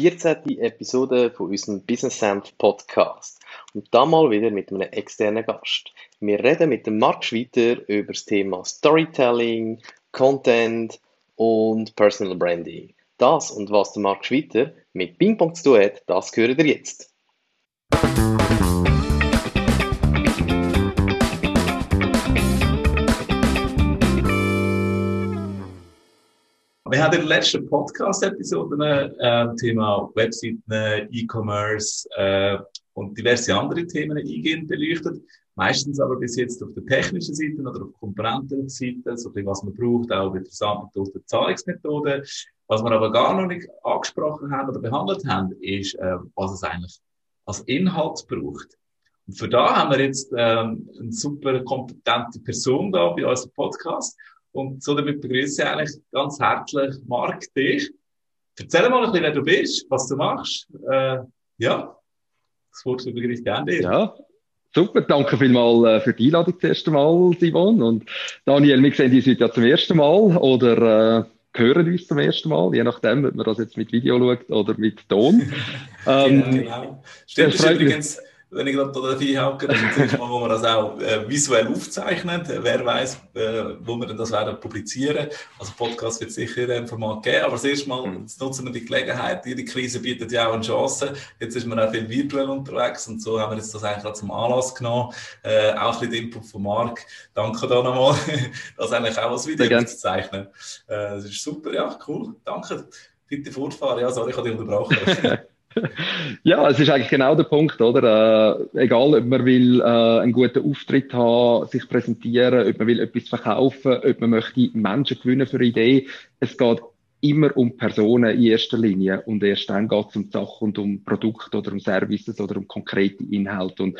14. Episode von unserem Business Sense Podcast. Und da mal wieder mit einem externen Gast. Wir reden mit dem Marc Schweiter über das Thema Storytelling, Content und Personal Branding. Das und was der Marc Schweiter mit Pingpong zu tun hat, das hören ihr jetzt. Wir haben in der letzten Podcast-Episode äh, Thema Webseiten, E-Commerce äh, und diverse andere Themen eingehend beleuchtet. Meistens aber bis jetzt auf der technischen Seite oder auf Komponentenseite, so viel, was man braucht, auch mit der Zahlungsmethode. Was wir aber gar noch nicht angesprochen haben oder behandelt haben, ist, äh, was es eigentlich als Inhalt braucht. Und für da haben wir jetzt ähm, eine super kompetente Person da bei unserem Podcast. Und so damit begrüße ich eigentlich ganz herzlich Marc dich. Erzähl mal ein bisschen, wer du bist, was du machst. Äh, ja, das Wort übergebe ich gerne dir. Ja, super. Danke vielmals äh, für die Einladung das erste Mal, Simon. Und Daniel, wir sehen uns heute ja zum ersten Mal oder äh, hören uns zum ersten Mal, je nachdem, ob man das jetzt mit Video schaut oder mit Ton. ähm, genau, genau. Stimmt, das übrigens wenn ich gerade da das ist das Mal, wo wir das auch äh, visuell aufzeichnen. Wer weiß, äh, wo wir denn das werden publizieren. Also Podcast wird sicher ein Format geben, aber das erste Mal mhm. jetzt nutzen wir die Gelegenheit. Die Krise bietet ja auch eine Chance. Jetzt ist man auch viel virtuell unterwegs und so haben wir jetzt das eigentlich gerade zum Anlass genommen. Äh, auch ein bisschen Input von Marc. Danke da nochmal, das eigentlich auch als Video aufzuzeichnen. Äh, das ist super, ja, cool. Danke. Bitte fortfahren. Ja, sorry, ich habe dich unterbrochen. ja, es ist eigentlich genau der Punkt, oder? Äh, egal, ob man will äh, einen guten Auftritt haben, sich präsentieren, ob man will etwas verkaufen, ob man möchte Menschen gewinnen für Ideen. Es geht immer um Personen in erster Linie und erst dann geht es um die Sache und um Produkte oder um Services oder um konkrete Inhalte. Und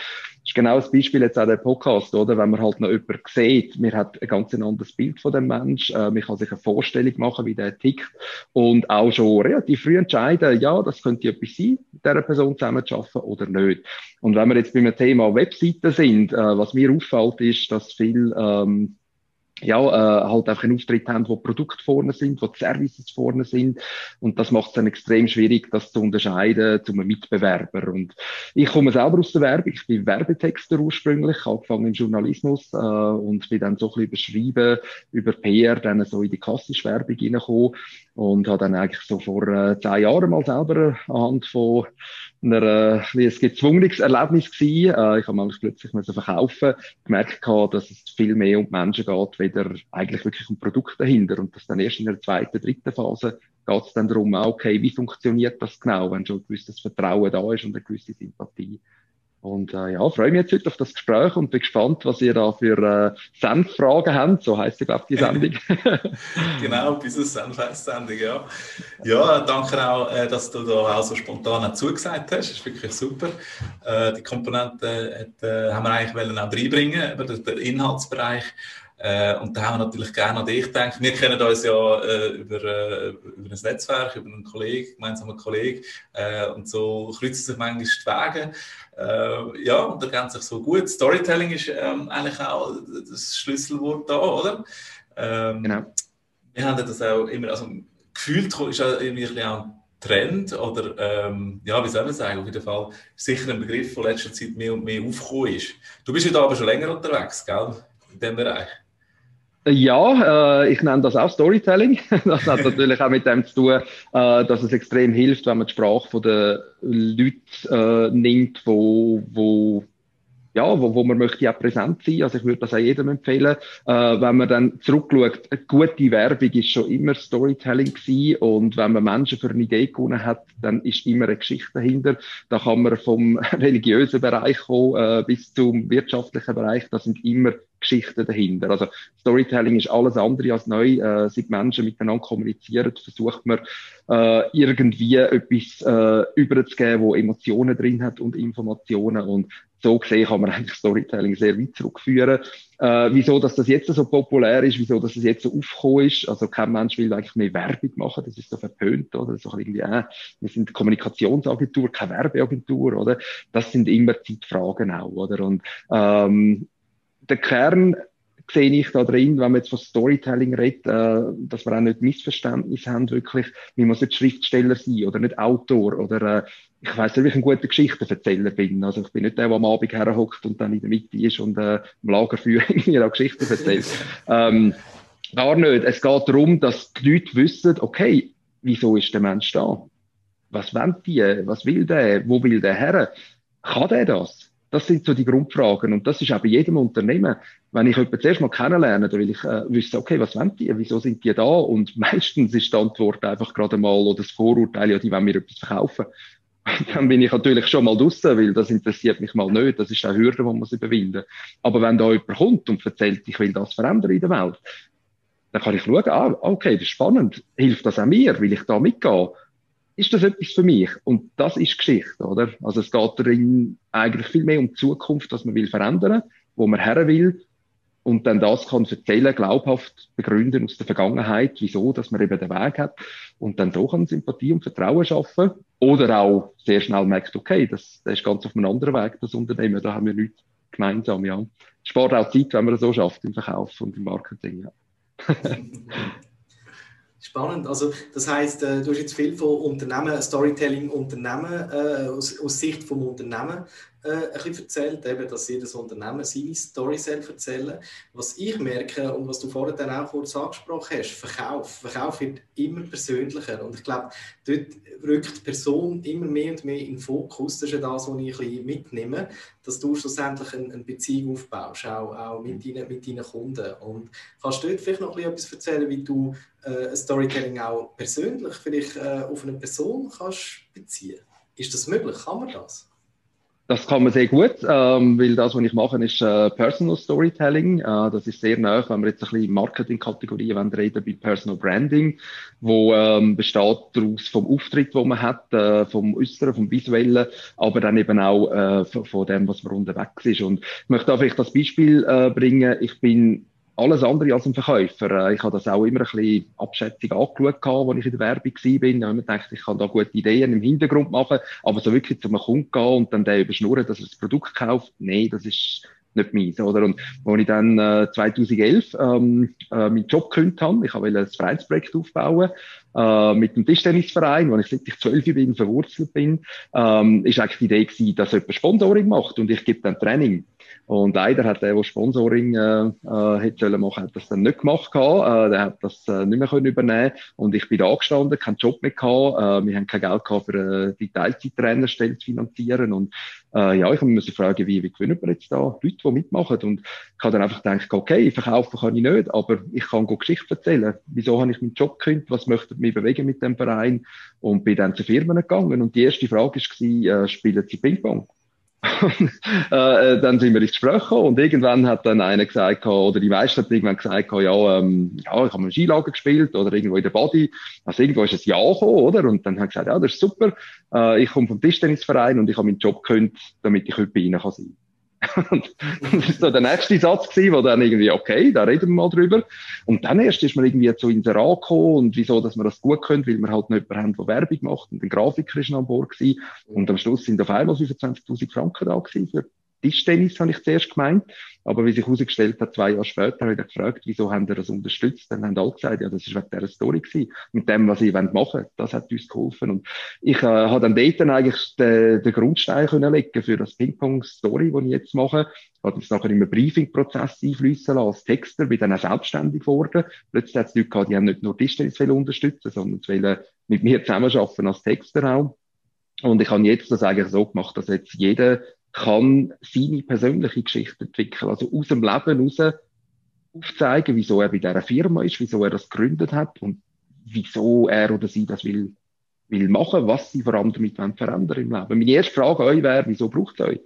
ist genau das Beispiel jetzt auch der Podcast, oder? Wenn man halt noch jemanden sieht, man hat ein ganz anderes Bild von dem Mensch, äh, man kann sich eine Vorstellung machen, wie der tickt und auch schon relativ früh entscheiden, ja, das könnte etwas sein, mit dieser Person zusammen zu arbeiten oder nicht. Und wenn wir jetzt beim Thema Webseiten sind, äh, was mir auffällt, ist, dass viel ähm, ja, äh, halt einfach einen Auftritt haben, wo Produkte vorne sind, wo die Services vorne sind. Und das macht es dann extrem schwierig, das zu unterscheiden zu einem Mitbewerber. Und ich komme selber aus der Werbung. Ich bin Werbetexter ursprünglich, angefangen im Journalismus, äh, und bin dann so ein bisschen überschrieben, über PR, dann so in die klassische Werbung reingekommen und habe dann eigentlich so vor äh, zehn Jahren mal selber anhand von einer, äh, wie es gezwungenes Erlebnis gewesen. Äh, ich habe manchmal plötzlich müssen verkaufen, gemerkt gehabt, dass es viel mehr um Menschen geht, weder eigentlich wirklich um Produkte dahinter und dass dann erst in der zweiten, dritten Phase geht es dann darum, okay, wie funktioniert das genau, wenn schon ein gewisses Vertrauen da ist und eine gewisse Sympathie. Und äh, ja, freue mich jetzt heute auf das Gespräch und bin gespannt, was ihr da für äh, Senfragen habt. So ja, glaube die Sendung. genau, Business Senf heißt Sendung, ja. Ja, danke auch, äh, dass du da auch so spontan zugesagt hast. Das ist wirklich super. Äh, die Komponenten äh, haben wir eigentlich wollen auch reinbringen, über den Inhaltsbereich. Äh, und da haben wir natürlich gerne an dich gedacht. Wir kennen uns ja äh, über, äh, über ein Netzwerk, über einen Kollegen, gemeinsamen Kollegen. Äh, und so kreuzen sich manchmal die Wege. Äh, ja, und da kennt sich so gut. Storytelling ist ähm, eigentlich auch das Schlüsselwort da, oder? Ähm, genau. Wir haben das auch immer, also gefühlt ist ja irgendwie auch ein Trend oder ähm, ja, wie soll man sagen, auf jeden Fall sicher ein Begriff, der in letzter Zeit mehr und mehr aufgekommen ist. Du bist ja da aber schon länger unterwegs, gell, in diesem Bereich. Ja, äh, ich nenne das auch Storytelling. Das hat natürlich auch mit dem zu tun, äh, dass es extrem hilft, wenn man die Sprache der Leute äh, nimmt, wo, wo ja, wo, wo man möchte ja präsent sein. Also ich würde das auch jedem empfehlen. Äh, wenn man dann zurückschaut, eine gute Werbung ist schon immer Storytelling gewesen. Und wenn man Menschen für eine Idee gewonnen hat, dann ist immer eine Geschichte dahinter. Da kann man vom religiösen Bereich kommen, äh, bis zum wirtschaftlichen Bereich. Da sind immer Geschichten dahinter. Also Storytelling ist alles andere als neu. Äh, seit Menschen miteinander kommunizieren, versucht man äh, irgendwie etwas äh, überzugeben, wo Emotionen drin hat und Informationen. Und so gesehen kann man eigentlich Storytelling sehr weit zurückführen. Äh, wieso, dass das jetzt so populär ist, wieso, dass es jetzt so aufgekommen ist. Also kein Mensch will eigentlich mehr Werbung machen, das ist so verpönt, oder? So irgendwie, äh, wir sind Kommunikationsagentur, keine Werbeagentur, oder? Das sind immer Zeitfragen auch, oder? Und ähm, der Kern sehe ich da drin, wenn wir jetzt von Storytelling reden, äh, dass wir auch nicht Missverständnis haben, wirklich, wir muss nicht Schriftsteller sein oder nicht Autor oder äh, ich weiß nicht, wie ich ein guter Geschichtenverzähler bin. Also ich bin nicht der, der am Abend herhockt und dann in der Mitte ist und äh, im Lagerfeuer mir auch Geschichten erzählt. ähm, gar nicht. Es geht darum, dass die Leute wissen, okay, wieso ist der Mensch da? Was wollen die? Was will der? Wo will der her? Kann der das? Das sind so die Grundfragen. Und das ist auch bei jedem Unternehmen. Wenn ich jemanden zuerst mal kennenlerne, dann will ich äh, wissen, okay, was wollen die? Wieso sind die da? Und meistens ist die Antwort einfach gerade mal oder das Vorurteil, ja, die wollen mir etwas verkaufen. Dann bin ich natürlich schon mal draussen, weil das interessiert mich mal nicht. Das ist eine Hürde, die man muss überwinden. Aber wenn da jemand kommt und erzählt, ich will das verändern in der Welt, dann kann ich schauen, ah, okay, das ist spannend. Hilft das auch mir? Will ich da mitgehen? Ist das etwas für mich? Und das ist Geschichte, oder? Also es geht darin eigentlich viel mehr um die Zukunft, was man will verändern, wo man her will und dann das kann erzählen, glaubhaft begründen aus der Vergangenheit, wieso, dass man eben den Weg hat und dann so kann Sympathie und Vertrauen schaffen oder auch sehr schnell merkt, okay, das, das ist ganz auf einem anderen Weg, das Unternehmen, da haben wir nichts gemeinsam, ja. Spart auch Zeit, wenn man das so schafft im Verkauf und im Marketing, ja. Spannend. Also, das heißt, äh, du hast jetzt viel von Unternehmen, Storytelling Unternehmen äh, aus, aus Sicht vom Unternehmen äh, ein bisschen erzählt, eben, dass jedes Unternehmen seine Story selbst erzählen. Was ich merke und was du vorhin dann auch kurz angesprochen hast, Verkauf. Verkauf wird immer persönlicher und ich glaube, dort rückt die Person immer mehr und mehr in den Fokus. Das ist ja das, was ich ein bisschen mitnehme, dass du schlussendlich eine, eine Beziehung aufbaust, auch, auch mit, deinen, mit deinen Kunden. Und kannst du dort vielleicht noch ein bisschen etwas erzählen, wie du äh, Storytelling auch persönlich vielleicht äh, auf eine Person kannst beziehen? Ist das möglich? Kann man das? Das kann man sehr gut, ähm, weil das, was ich mache, ist äh, Personal Storytelling. Äh, das ist sehr nah, wenn wir jetzt ein bisschen Marketing-Kategorien reden, bei Personal Branding, wo ähm, besteht daraus vom Auftritt, wo man hat, äh, vom Äußeren, vom Visuellen, aber dann eben auch äh, von dem, was man unterwegs ist. Und ich möchte da vielleicht das Beispiel äh, bringen. Ich bin alles andere als ein Verkäufer. Äh, ich habe das auch immer ein bisschen abschätzig angeschaut, als ich in der Werbung war. Ich habe immer gedacht, ich kann da gute Ideen im Hintergrund machen, aber so wirklich zu einem Kunden gehen und dann den überschnurren, dass er das Produkt kauft, nee, das ist nicht meins, oder? Und als ich dann äh, 2011 ähm, äh, meinen Job gekündigt habe, ich wollte ein Vereinsprojekt aufbauen, äh, mit dem Tischtennisverein, wo ich seit ich zwölf bin, verwurzelt bin, ähm, ist eigentlich die Idee gewesen, dass jemand Sponsoring macht und ich gebe dann Training. Und leider hat der, der Sponsoring äh, äh, hätte machen, hat das dann nicht gemacht gehabt. Äh, der hat das äh, nicht mehr können übernehmen und ich bin da gestanden, keinen Job mehr gehabt. Äh, wir haben kein Geld gehabt für äh, die Teilzeittrainerstelle zu finanzieren und äh, ja, ich habe mich fragen, wie, wie gewinnen wir jetzt da Leute, die mitmachen und ich habe dann einfach gedacht, okay, verkaufen kann ich nicht, aber ich kann gut Geschichte erzählen. Wieso habe ich meinen Job gekündigt? Was möchte ich mich bewegen mit dem Verein? Und bin dann zu Firmen gegangen und die erste Frage war, äh, spielen Sie Ping-Pong? Äh, äh, dann sind wir ins Gespräch und irgendwann hat dann einer gesagt, oder die meisten hat irgendwann gesagt, ja, ähm, ja, ich habe im Skilager gespielt oder irgendwo in der Body. Also irgendwo ist es Ja gekommen, oder? Und dann hat gesagt, ja, das ist super. Äh, ich komme vom Tischtennisverein und ich habe meinen Job gekündigt, damit ich heute bei Ihnen kann sein und das ist so der nächste Satz gewesen, wo dann irgendwie, okay, da reden wir mal drüber. Und dann erst ist man irgendwie zu Inserat gekommen und wieso, dass man das gut können, weil wir halt nicht jemanden haben, der Werbung macht und der Grafiker ist noch an Bord gewesen. Und am Schluss sind auf einmal 25.000 Franken da gewesen für Tischtennis, habe ich zuerst gemeint. Aber wie sich herausgestellt hat, zwei Jahre später, habe ich gefragt, wieso haben ihr das unterstützt? Dann haben alle gesagt, ja, das ist wegen dieser Story gewesen. Mit dem, was ich machen wollen. Das hat uns geholfen. Und ich äh, habe dann dort dann eigentlich den, den Grundstein können legen für das Ping-Pong-Story, das ich jetzt mache. Ich habe das nachher in einen Briefing-Prozess einfließen lassen als Texter, bin dann auch selbstständig geworden. Plötzlich hat es Leute gehabt, die haben nicht nur Tischtennis unterstützen, sondern wollen mit mir zusammenarbeiten als Texter auch. Und ich habe jetzt das eigentlich so gemacht, dass jetzt jeder kann seine persönliche Geschichte entwickeln. Also aus dem Leben raus aufzeigen, wieso er bei dieser Firma ist, wieso er das gegründet hat und wieso er oder sie das will, will machen, was sie vor allem damit verändern im Leben. Meine erste Frage an euch wäre, wieso braucht ihr euch?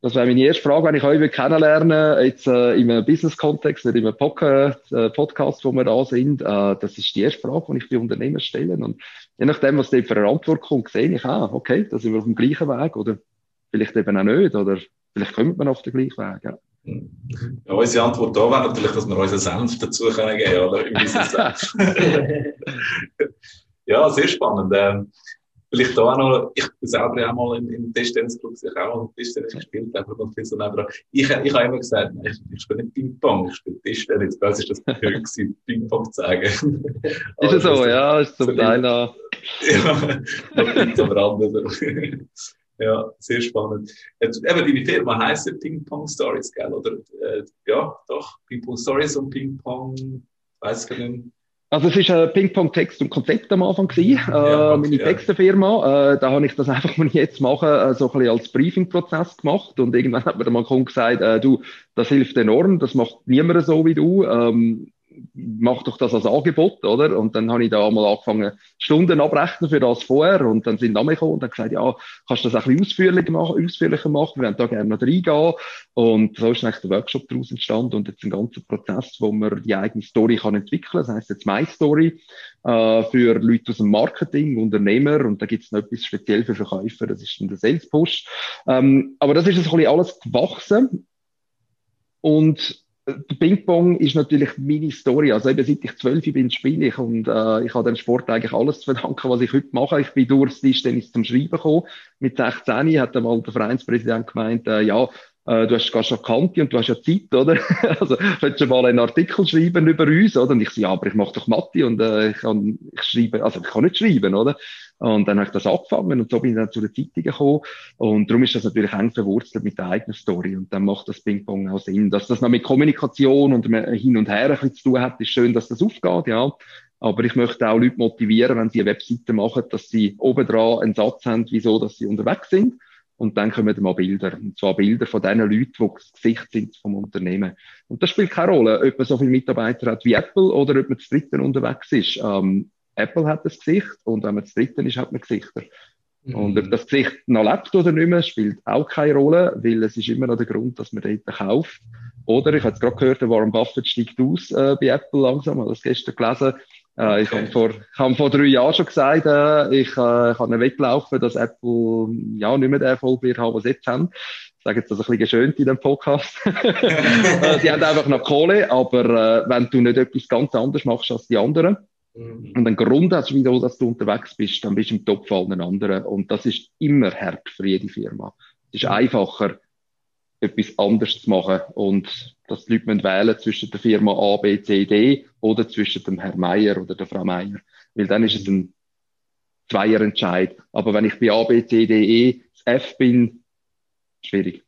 Das wäre meine erste Frage, wenn ich euch kennenlernen jetzt äh, in einem Business-Kontext, nicht in einem Podcast, äh, Podcast, wo wir da sind. Äh, das ist die erste Frage, die ich bei Unternehmen stelle. Und je nachdem, was da für eine Antwort kommt, sehe ich, ah, okay, da sind wir auf dem gleichen Weg oder vielleicht eben auch nicht, oder vielleicht kommt man auf den gleichen Weg. Ja. Ja, unsere Antwort da wäre natürlich, dass wir unseren Senf dazu können geben oder? ja, sehr spannend. Ähm, Vielleicht da auch noch, ich bin selber auch mal im, im Tischtennisclub, ich auch mal Tischtennis gespielt, einfach noch viel so neben Ich, ich habe immer gesagt, ich, ich spiele nicht Ping-Pong, ich spiele Tischtennis. Das ist das Gefühl Ping-Pong zu sagen. ist es so, ja, ist zum Teil noch. Ja, noch aber anders. Ja, sehr spannend. Jetzt, eben, deine Firma heisst ja Ping Pong Stories, gell? Oder, äh, ja, doch, Ping Pong Stories und Ping Pong, weiß ich nicht. Also es war ein Ping-Pong-Text und Konzept am Anfang gewesen, äh, ja, okay, meine ja. Textenfirma. Äh, da habe ich das einfach, was ich jetzt mache, äh, so ein bisschen als Briefing-Prozess gemacht und irgendwann hat mir der Mann gesagt, äh, du, das hilft enorm, das macht niemand so wie du. Ähm, mach doch das als Angebot, oder? Und dann habe ich da mal angefangen, Stunden abrechnen für das vorher und dann sind Namen gekommen und haben gesagt, ja, kannst du das ein bisschen ausführlicher machen, ausführlicher machen, wir wollen da gerne noch reingehen. Und so ist eigentlich der Workshop daraus entstanden und jetzt ein ganzer Prozess, wo man die eigene Story kann entwickeln. Das heisst jetzt My Story äh, für Leute aus dem Marketing, Unternehmer und da gibt es noch etwas speziell für Verkäufer, das ist dann der Sales Push. Ähm, aber das ist jetzt ein bisschen alles gewachsen und Ping-Pong ist natürlich meine Story. Also eben seit ich zwölf bin, spiele ich und äh, ich habe dem Sport eigentlich alles zu verdanken, was ich heute mache. Ich bin durchs Tischtennis zum Schreiben gekommen. Mit 16 hat einmal der Vereinspräsident gemeint, äh, ja, äh, du hast gar schon Kante und du hast ja Zeit, oder? also, könntest du mal einen Artikel schreiben über uns, oder? Und ich sage, ja, aber ich mache doch Mathe und äh, ich kann, ich schreibe, also ich kann nicht schreiben, oder? Und dann habe ich das angefangen und so bin ich dann zu der Zeitung gekommen. Und darum ist das natürlich eng verwurzelt mit der eigenen Story. Und dann macht das Ping-Pong auch Sinn. Dass das noch mit Kommunikation und hin und her ein bisschen zu tun hat, ist schön, dass das aufgeht, ja. Aber ich möchte auch Leute motivieren, wenn sie eine Webseite machen, dass sie oben dran einen Satz haben, wieso, dass sie unterwegs sind. Und dann kommen mal Bilder. Und zwar Bilder von den Leuten, die das Gesicht sind vom Unternehmen. Und das spielt keine Rolle, ob man so viele Mitarbeiter hat wie Apple oder ob man zu dritten unterwegs ist. Ähm, Apple hat das Gesicht und wenn man zu dritten ist, hat man Gesichter. Mhm. Und ob das Gesicht noch lebt oder nicht mehr, spielt auch keine Rolle, weil es ist immer noch der Grund, dass man dort kauft. Oder ich habe jetzt gerade gehört, der Warren Buffett steigt aus äh, bei Apple langsam, habe das gestern gelesen. Äh, okay. Ich habe vor, habe vor drei Jahren schon gesagt, äh, ich, äh, ich habe weglaufen, dass Apple ja nicht mehr den Erfolg wird haben, was sie jetzt haben. Ich sage jetzt das ein bisschen geschönt in dem Podcast. Äh, sie haben einfach noch Kohle, aber äh, wenn du nicht etwas ganz anderes machst als die anderen, Und ein Grund hast, wieso dass du unterwegs bist, dann bist du im Topf allen anderen. Und das ist immer hart für jede Firma. Es ist einfacher, etwas anderes zu machen und dass die Leute wählen zwischen der Firma A, B, C, D oder zwischen dem Herrn Meier oder der Frau Meier. Weil dann ist es ein Zweierentscheid. Aber wenn ich bei A, B, C, D, E, F bin, schwierig.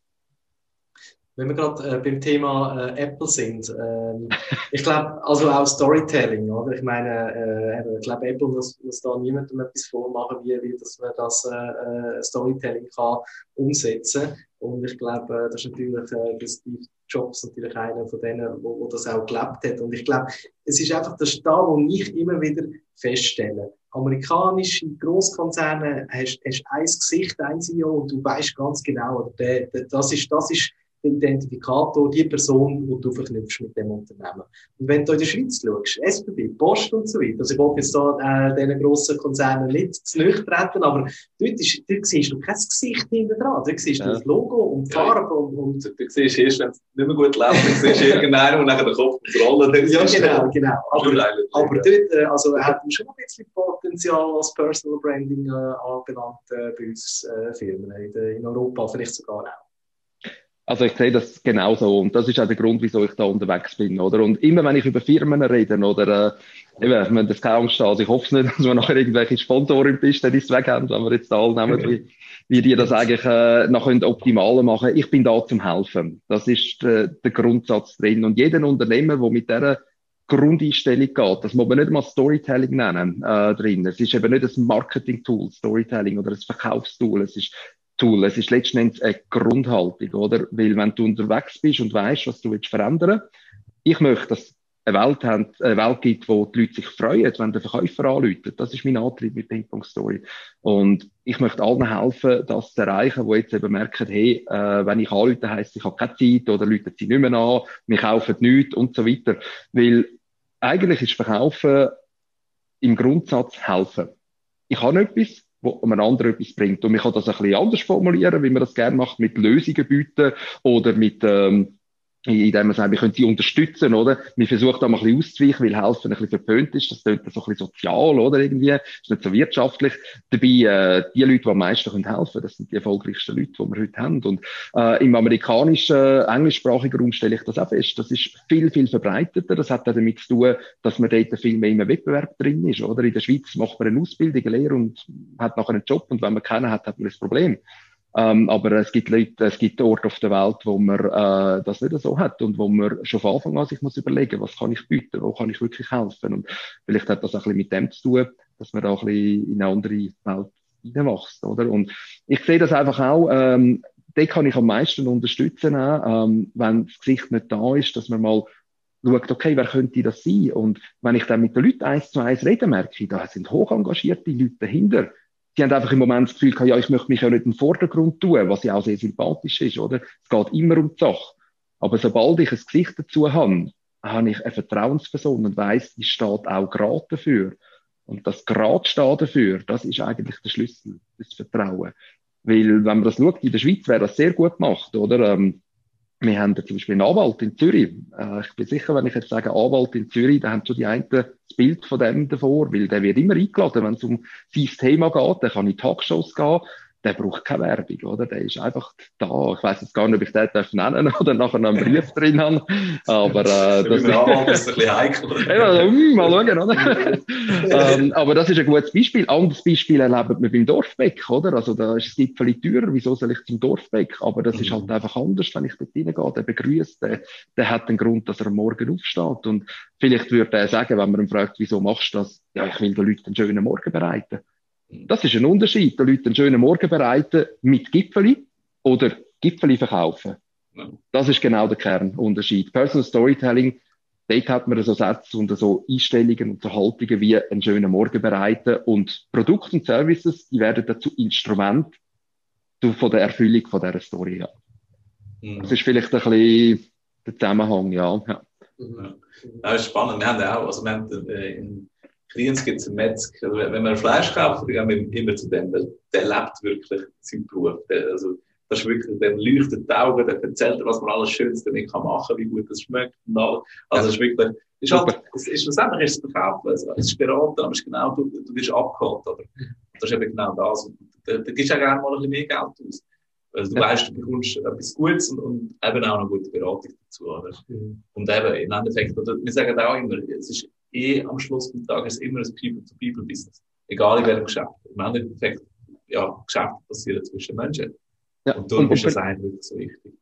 Wenn wir gerade äh, beim Thema äh, Apple sind, ähm, ich glaube, also auch Storytelling, oder? Ich meine, äh, ich glaube, Apple muss, muss da niemandem etwas vormachen, wie, wie dass man das äh, äh Storytelling kann umsetzen Und ich glaube, äh, das ist natürlich äh, der Steve Jobs natürlich einer von denen, wo, wo das auch gelebt hat. Und ich glaube, es ist einfach das da, wo ich immer wieder feststelle. Amerikanische Großkonzerne hast, hast ein Gesicht, ein CEO und du weißt ganz genau, der, der, das ist, das ist der Identifikator, die Person, die du verknüpfst mit dem Unternehmen. Und wenn du in der Schweiz schaust, SBB, Post und so weiter, also ich will jetzt da äh, diesen grossen Konzernen nicht zu nahe treten, aber dort, ist, dort siehst du kein Gesicht hinten dran, dort siehst du ja. das Logo und die Farbe und, und... Du siehst erst, wenn es nicht mehr gut läuft, dann siehst du irgendeinen, der nachher den Kopf rollen Ja, genau, genau. Aber, aber dort äh, also, hat man schon ein bisschen Potenzial, was Personal Branding äh, anbelangt, äh, bei uns äh, Firmen in, in Europa, vielleicht sogar auch. Also ich sehe das genauso und das ist auch der Grund, wieso ich da unterwegs bin, oder? Und immer wenn ich über Firmen rede oder äh, eben, wenn das keine Angst also ich hoffe es nicht, dass wir nachher irgendwelche Sponsoren bist, die es weg haben, wenn wir jetzt alle nehmen, wie, wie die das eigentlich äh, noch optimaler machen. Ich bin da zum Helfen. Das ist äh, der Grundsatz drin. Und jeder Unternehmer, der mit dieser Grundeinstellung geht, das muss man nicht mal Storytelling nennen äh, drin. Es ist eben nicht ein Marketing-Tool, Storytelling oder ein Verkaufstool. Es ist Tool. Es ist letztendlich eine Grundhaltung, oder? Weil wenn du unterwegs bist und weißt, was du willst verändern, ich möchte, dass eine Welt, haben, eine Welt gibt, wo die Leute sich freuen, wenn der Verkäufer anruft. Das ist mein Antrieb mit Ping Story. Und ich möchte allen helfen, das zu erreichen, wo jetzt eben merken, hey, äh, wenn ich anrufe, heisst ich habe keine Zeit oder Leute sie nicht mehr an, wir kaufen nichts und so weiter. Weil eigentlich ist Verkaufen im Grundsatz helfen. Ich habe etwas, wo man anderen etwas bringt. Und man kann das ein bisschen anders formulieren, wie man das gerne macht, mit Lösungen bieten oder mit, ähm, indem man sagt, wir können sie unterstützen, oder? Wir versuchen da mal ein bisschen auszuweichen, weil helfen ein bisschen verpönt ist. Das klingt so ein bisschen sozial, oder? Irgendwie. Das ist nicht so wirtschaftlich. Dabei, äh, die Leute, die am meisten können helfen das sind die erfolgreichsten Leute, die wir heute haben. Und, äh, im amerikanischen, äh, englischsprachigen Raum stelle ich das auch fest. Das ist viel, viel verbreiteter. Das hat auch damit zu tun, dass man dort viel mehr im Wettbewerb drin ist, oder? In der Schweiz macht man eine Ausbildung, eine Lehre und hat nachher einen Job. Und wenn man keinen hat, hat man das Problem. Ähm, aber es gibt Leute, es gibt Orte auf der Welt, wo man äh, das nicht so hat und wo man schon von Anfang an sich muss überlegen, was kann ich bieten, wo kann ich wirklich helfen. Und vielleicht hat das auch ein bisschen mit dem zu tun, dass man da ein bisschen in eine andere Welt hineinwachst, oder? Und ich sehe das einfach auch, ähm, den kann ich am meisten unterstützen, auch, ähm, wenn das Gesicht nicht da ist, dass man mal schaut, okay, wer könnte das sein? Und wenn ich dann mit den Leuten eins zu eins rede, merke ich, da sind hoch engagierte Leute dahinter die haben einfach im Moment das Gefühl, ja, ich möchte mich ja nicht im Vordergrund tun, was ja auch sehr sympathisch ist, oder? Es geht immer um die Sache. Aber sobald ich ein Gesicht dazu habe, habe ich eine Vertrauensperson und weiss, die steht auch gerade dafür. Und das gerade steht dafür, das ist eigentlich der Schlüssel, das Vertrauen. Weil, wenn man das schaut, in der Schweiz wäre das sehr gut gemacht, oder? Ähm, wir haben zum Beispiel einen Anwalt in Zürich. Äh, ich bin sicher, wenn ich jetzt sage Anwalt in Zürich, dann haben schon die einen das Bild von dem davor, weil der wird immer eingeladen, wenn es um sein Thema geht. Der kann in Talkshows gehen der braucht keine Werbung, oder? Der ist einfach da. Ich weiß jetzt gar nicht, ob ich den darf nennen oder nachher noch einen Brief drin habe. Aber, äh, das ist ein bisschen heikel. ja, also, mal schauen, oder? ähm, aber das ist ein gutes Beispiel. Anderes Beispiel erlebt man beim Dorfbeck, oder? Also, da ist das Gipfel Tür. Wieso soll ich zum Dorfbeck? Aber das mhm. ist halt einfach anders, wenn ich dort reingehe. Der begrüßt, der, der hat den Grund, dass er am Morgen aufsteht. Und vielleicht würde er sagen, wenn man ihn fragt, wieso machst du das? Ja, ich will den Leuten einen schönen Morgen bereiten. Das ist ein Unterschied. Den Leuten einen schönen Morgen bereiten mit Gipfeli oder Gipfeli verkaufen. Das ist genau der Kernunterschied. Personal Storytelling, dort hat man so Sätze und so Einstellungen und so Haltungen wie einen schönen Morgen bereiten und Produkte und Services, die werden dazu Instrument von der Erfüllung von dieser Story. Ja. Mhm. Das ist vielleicht ein bisschen der Zusammenhang, ja. ja. Das ist spannend. Wir haben auch, also wir haben äh, in Klients gibt es einen Metzger. Also wenn man Fleisch kauft, dann gehen wir immer zu dem, weil der lebt wirklich seinen Beruf. Der, also, das ist wirklich, der leuchtet die Augen, der erzählt, was man alles Schönes damit kann machen, wie gut das schmeckt und alles. Also, es ist wirklich, ist halt, es ist, schlussendlich ist es verkaufen, also, es ist beraten, aber es ist genau, du, du wirst abgeholt, oder? Das ist eben genau das. Und da, da gibst du auch gerne mal ein bisschen mehr Geld aus. Also du ja. weißt, du bekommst etwas Gutes und, und eben auch eine gute Beratung dazu, oder? Mhm. Und eben, im Endeffekt, oder, wir sagen auch immer, es ist eh am Schluss des Tages immer ein People-to-People-Business. Egal in welchem Geschäft. Im Endeffekt, ja, Geschäfte passieren zwischen Menschen. Ja. Und darum und, ist das eigentlich so wichtig.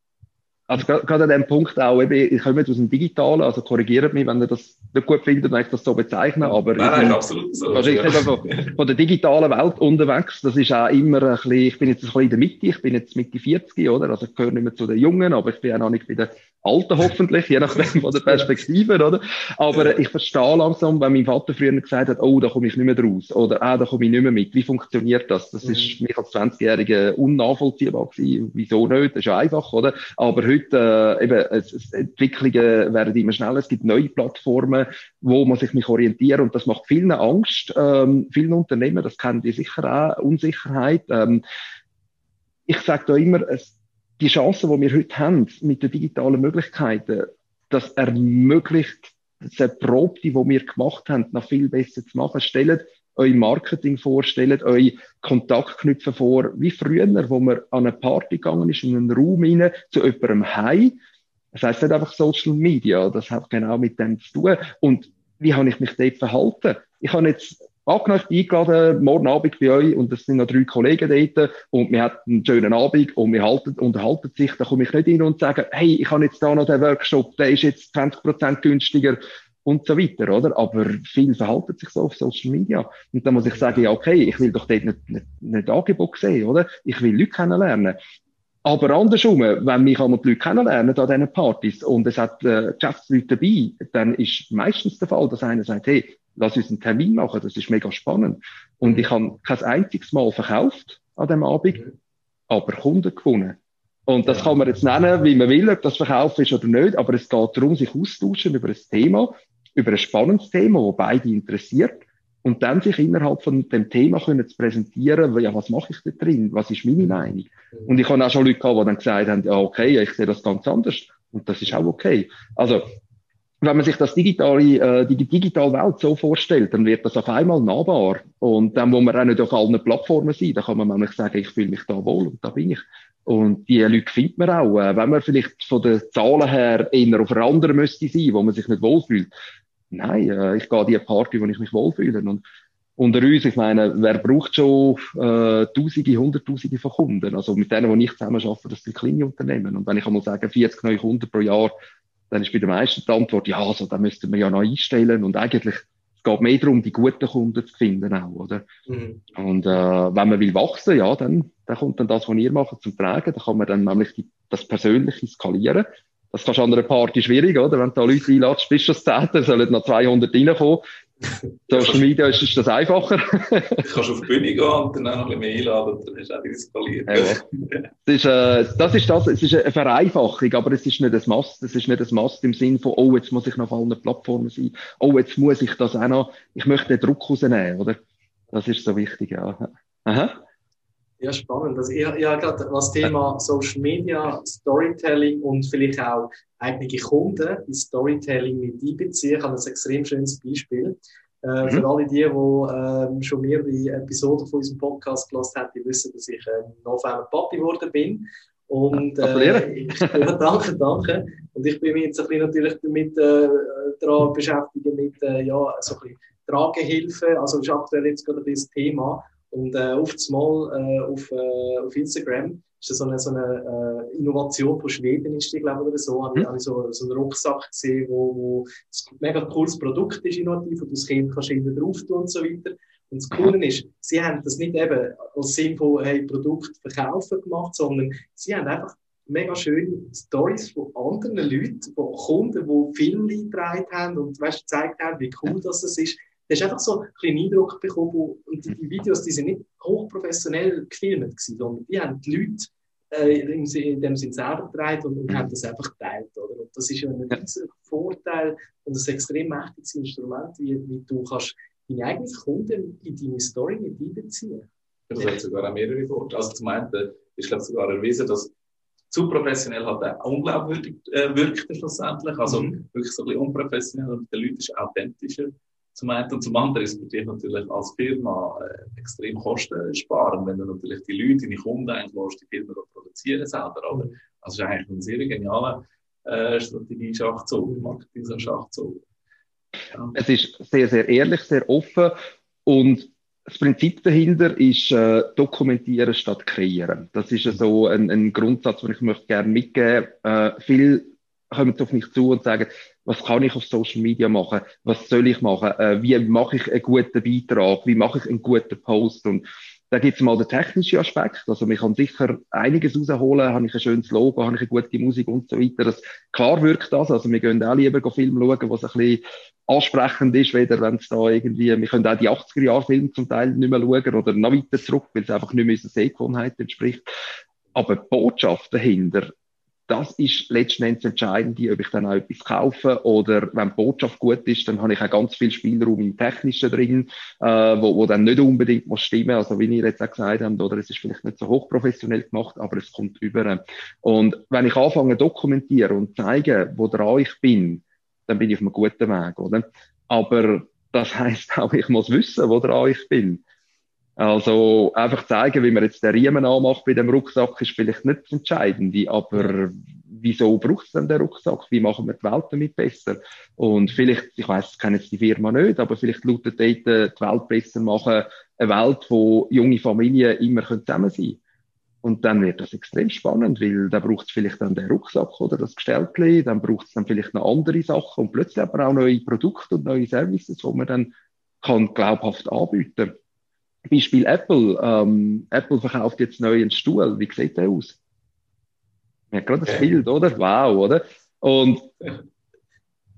Also gerade an dem Punkt auch, eben, ich komme aus dem Digitalen, also korrigiert mich, wenn ihr das nicht gut findet, wenn ich das so bezeichne, aber nein, ich, absolut so. Also ich ja. von, von der digitalen Welt unterwegs, das ist auch immer ein bisschen, ich bin jetzt ein bisschen in der Mitte, ich bin jetzt Mitte 40, oder, also ich gehöre nicht mehr zu den Jungen, aber ich bin auch noch nicht bei den Alten hoffentlich, je nachdem von der Perspektive, oder, aber ja. ich verstehe langsam, wenn mein Vater früher gesagt hat, oh, da komme ich nicht mehr raus, oder, ah, da komme ich nicht mehr mit, wie funktioniert das? Das mhm. ist mich als 20-Jähriger unnachvollziehbar gewesen, wieso nicht, das ist ja einfach, oder, aber heute heute äh, eben, es, Entwicklungen werden immer schneller. Es gibt neue Plattformen, wo man sich mich orientieren und das macht vielen Angst, ähm, vielen Unternehmen, das kennen die sicher auch, Unsicherheit. Ähm, ich sage da immer, es, die Chancen, die wir heute haben mit den digitalen Möglichkeiten, das ermöglicht das Erprobte, die wir gemacht haben, noch viel besser zu machen. Stellt euer Marketing vorstellt, euer Kontaktknüpfen vor, wie früher, wo man an eine Party gegangen ist, in einen Raum rein, zu jemandem heim. Das heisst nicht einfach Social Media, das hat genau mit dem zu tun. Und wie habe ich mich dort verhalten? Ich habe jetzt angenommen, eingeladen, morgen Abend bei euch, und es sind noch drei Kollegen dort, und wir hatten einen schönen Abend, und wir halten, unterhalten sich, da komme ich nicht hin und sage, hey, ich habe jetzt da noch den Workshop, der ist jetzt 20% günstiger, und so weiter, oder? Aber viel verhalten sich so auf Social Media. Und dann muss ich sagen, ja, okay, ich will doch dort nicht, nicht, nicht Angebot sehen, oder? Ich will Leute kennenlernen. Aber andersrum, wenn mich einmal die Leute kennenlernen an diesen Partys und es hat äh, Geschäftsleute dabei, dann ist meistens der Fall, dass einer sagt, hey, lass uns einen Termin machen, das ist mega spannend. Und ich habe kein einziges Mal verkauft an dem Abend, aber Kunden gewonnen. Und das kann man jetzt nennen, wie man will, ob das Verkauf ist oder nicht, aber es geht darum, sich austauschen über ein Thema über ein spannendes Thema, das beide interessiert, und dann sich innerhalb von dem Thema können zu präsentieren, ja, was mache ich da drin, was ist meine Meinung? Und ich habe auch schon Leute gehabt, die dann gesagt haben, ja, okay, ich sehe das ganz anders. Und das ist auch okay. Also, wenn man sich das digitale, äh, die digitale Welt so vorstellt, dann wird das auf einmal nahbar. Und dann, wo wir auch nicht auf allen Plattformen sind, dann kann man nämlich sagen, ich fühle mich da wohl und da bin ich. Und die Leute findet man auch, äh, wenn man vielleicht von den Zahlen her eher auf einer anderen müsste sein, wo man sich nicht wohlfühlt. Nein, äh, ich gehe an die Party, wo ich mich wohlfühle. Und unter uns, ich meine, wer braucht schon äh, Tausende, Hunderttausende von Kunden? Also mit denen, die ich zusammen arbeite, das sind kleine Unternehmen. Und wenn ich einmal sage, 40 neue Kunden pro Jahr, dann ist bei den meisten die Antwort, ja, also da müssten wir ja noch einstellen. Und eigentlich, es geht mehr darum, die guten Kunden zu finden auch, oder? Mhm. Und äh, wenn man will wachsen, ja, dann, dann kommt dann das, was ihr macht, zum Tragen. Da kann man dann nämlich die, das Persönliche skalieren. Das kannst du an einer Party schwierig, oder? Wenn du da Leute einladest, bist du das Zehnte, sollen noch 200 reinkommen. Social Media ist, ist das einfacher. du kannst auf die Bühne gehen und dann auch noch ein bisschen mehr einladen, dann du auch die skaliert. Ja. Das, ist, äh, das ist das, es ist eine Vereinfachung, aber es ist nicht ein Mast, es ist nicht ein Mast im Sinn von, oh, jetzt muss ich noch auf allen Plattformen sein, oh, jetzt muss ich das auch noch, ich möchte den Druck rausnehmen, oder? Das ist so wichtig, ja. Aha. Ja, spannend. Also ich, ich habe gerade was Thema Social Media, Storytelling und vielleicht auch eigene Kunden in Storytelling mit einbeziehen. Ich habe ein extrem schönes Beispiel. Äh, mhm. Für alle die, die ähm, schon mehrere Episoden von unserem Podcast gelassen haben, die wissen, dass ich äh, im November Papi geworden bin. Und äh, ich, ja, danke, danke. Und ich bin mich jetzt ein bisschen natürlich damit äh, daran beschäftigt, mit äh, ja, so ein bisschen Tragehilfe. Also ist aktuell jetzt gerade das Thema. Und äh, auf das Mal äh, auf, äh, auf Instagram ist das so eine, so eine äh, Innovation von Schweden, ist die, glaube ich, oder so. Habe ich, mhm. so, so einen Rucksack gesehen, wo, wo ein mega cooles Produkt ist, innovativ, und das Kind kannst du drauf tun und so weiter. Und das Coole ist, sie haben das nicht eben als Sinn von, hey, Produkt verkaufen gemacht, sondern sie haben einfach mega schöne Stories von anderen Leuten, von Kunden, die Filme eingetragen haben und weißt, gezeigt haben, wie cool das ist Du hast einfach so einen Eindruck bekommen, und die Videos, die sind nicht hochprofessionell gefilmt sondern die haben die Leute äh, in dem Sinn selber getragen und, und haben das einfach geteilt. Oder? Und das ist ja ein riesiger Vorteil und ein extrem mächtiges Instrument, wie, wie du kannst deine eigenen Kunden in deine Story mit einbeziehen. Das hat sogar auch mehrere Vorteile. Also zum einen ist glaube sogar erwiesen, dass zu professionell hat auch unglaubwürdig äh, wirkt schlussendlich. Also mhm. wirklich so ein bisschen unprofessionell und der Leute ist authentischer zum einen und zum anderen ist es für dich natürlich als Firma äh, extrem kostensparen, wenn du natürlich die Leute, deine Kunden eigentlich die Firma produzieren selber. Oder? Mhm. Also ist eigentlich ein sehr genialer äh, Strategie-Schachzug, Marketing-Schachzug. Ja. Es ist sehr, sehr ehrlich, sehr offen und das Prinzip dahinter ist äh, dokumentieren statt kreieren. Das ist so ein, ein Grundsatz, den ich möchte gerne mitgeben. Äh, viel kommen auf mich zu und sagen, was kann ich auf Social Media machen, was soll ich machen, äh, wie mache ich einen guten Beitrag, wie mache ich einen guten Post und da gibt es mal den technischen Aspekt. Also, man kann sicher einiges rausholen. Habe ich ein schönes Logo, habe ich eine gute Musik und so weiter. Das, klar wirkt das. Also, wir gehen auch lieber Film schauen, was ein bisschen ansprechend ist, weder wenn es da irgendwie, wir können auch die 80er-Jahre-Filme zum Teil nicht mehr schauen oder noch weiter zurück, weil es einfach nicht mehr unserer Sehgewohnheit entspricht. Aber die Botschaft dahinter, das ist letzten Endes entscheidend, ob ich dann auch etwas kaufe oder wenn die Botschaft gut ist, dann habe ich auch ganz viel Spielraum im Technischen drin, äh, wo, wo dann nicht unbedingt muss stimmen, also wie ihr jetzt auch gesagt habt, oder es ist vielleicht nicht so hochprofessionell gemacht, aber es kommt über. Und wenn ich anfange dokumentieren und zeige, wo dran ich bin, dann bin ich auf einem guten Weg, oder? Aber das heißt auch, ich muss wissen, wo dran ich bin. Also einfach zeigen, wie man jetzt den Riemen anmacht bei dem Rucksack, ist vielleicht nicht das Entscheidende, aber wieso braucht es denn den Rucksack? Wie machen wir die Welt damit besser? Und vielleicht, ich weiß, ich kenne jetzt die Firma nicht, aber vielleicht lautet dort, äh, die Welt besser machen, eine Welt, wo junge Familien immer zusammen sein können. Und dann wird das extrem spannend, weil dann braucht es vielleicht dann den Rucksack oder das Gestellte, dann braucht es dann vielleicht noch andere Sachen und plötzlich aber auch neue Produkte und neue Services, die man dann kann glaubhaft anbieten kann. Beispiel Apple. Ähm, Apple verkauft jetzt neu einen Stuhl. Wie sieht der aus? Hat gerade das Bild, oder? Wow, oder? Und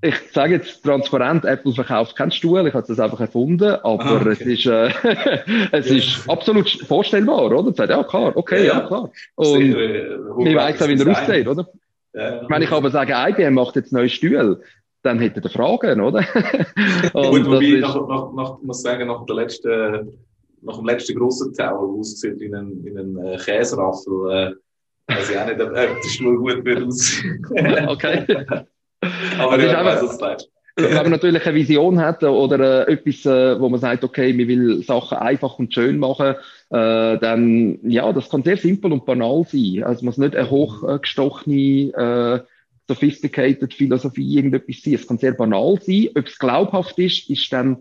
ich sage jetzt transparent, Apple verkauft keinen Stuhl, ich habe das einfach erfunden, aber ah, okay. es ist, äh, es ja. ist absolut vorstellbar, oder? Sagt, ja, klar, okay, ja, ja klar. Und äh, man weiß auch, wie er aussieht, oder? Ja, Wenn ich aber sage, IBM macht jetzt neue Stühle, dann hätte er Fragen, oder? Und Gut, wobei, ist, nach, nach, nach, muss sagen, nach der letzten nach dem letzten grossen Tower, aussieht wie ein, wie ein äh, Käseraffel, äh, weiß ich auch nicht, ob der Stuhl gut wird aussehen. okay. Aber Also ich ist weiß, einfach- meinst. Wenn man natürlich eine Vision hat oder äh, etwas, äh, wo man sagt, okay, man will Sachen einfach und schön machen, äh, dann, ja, das kann sehr simpel und banal sein. Also es muss nicht eine hochgestochene, äh, sophisticated Philosophie irgendetwas sein. Es kann sehr banal sein. Ob es glaubhaft ist, ist dann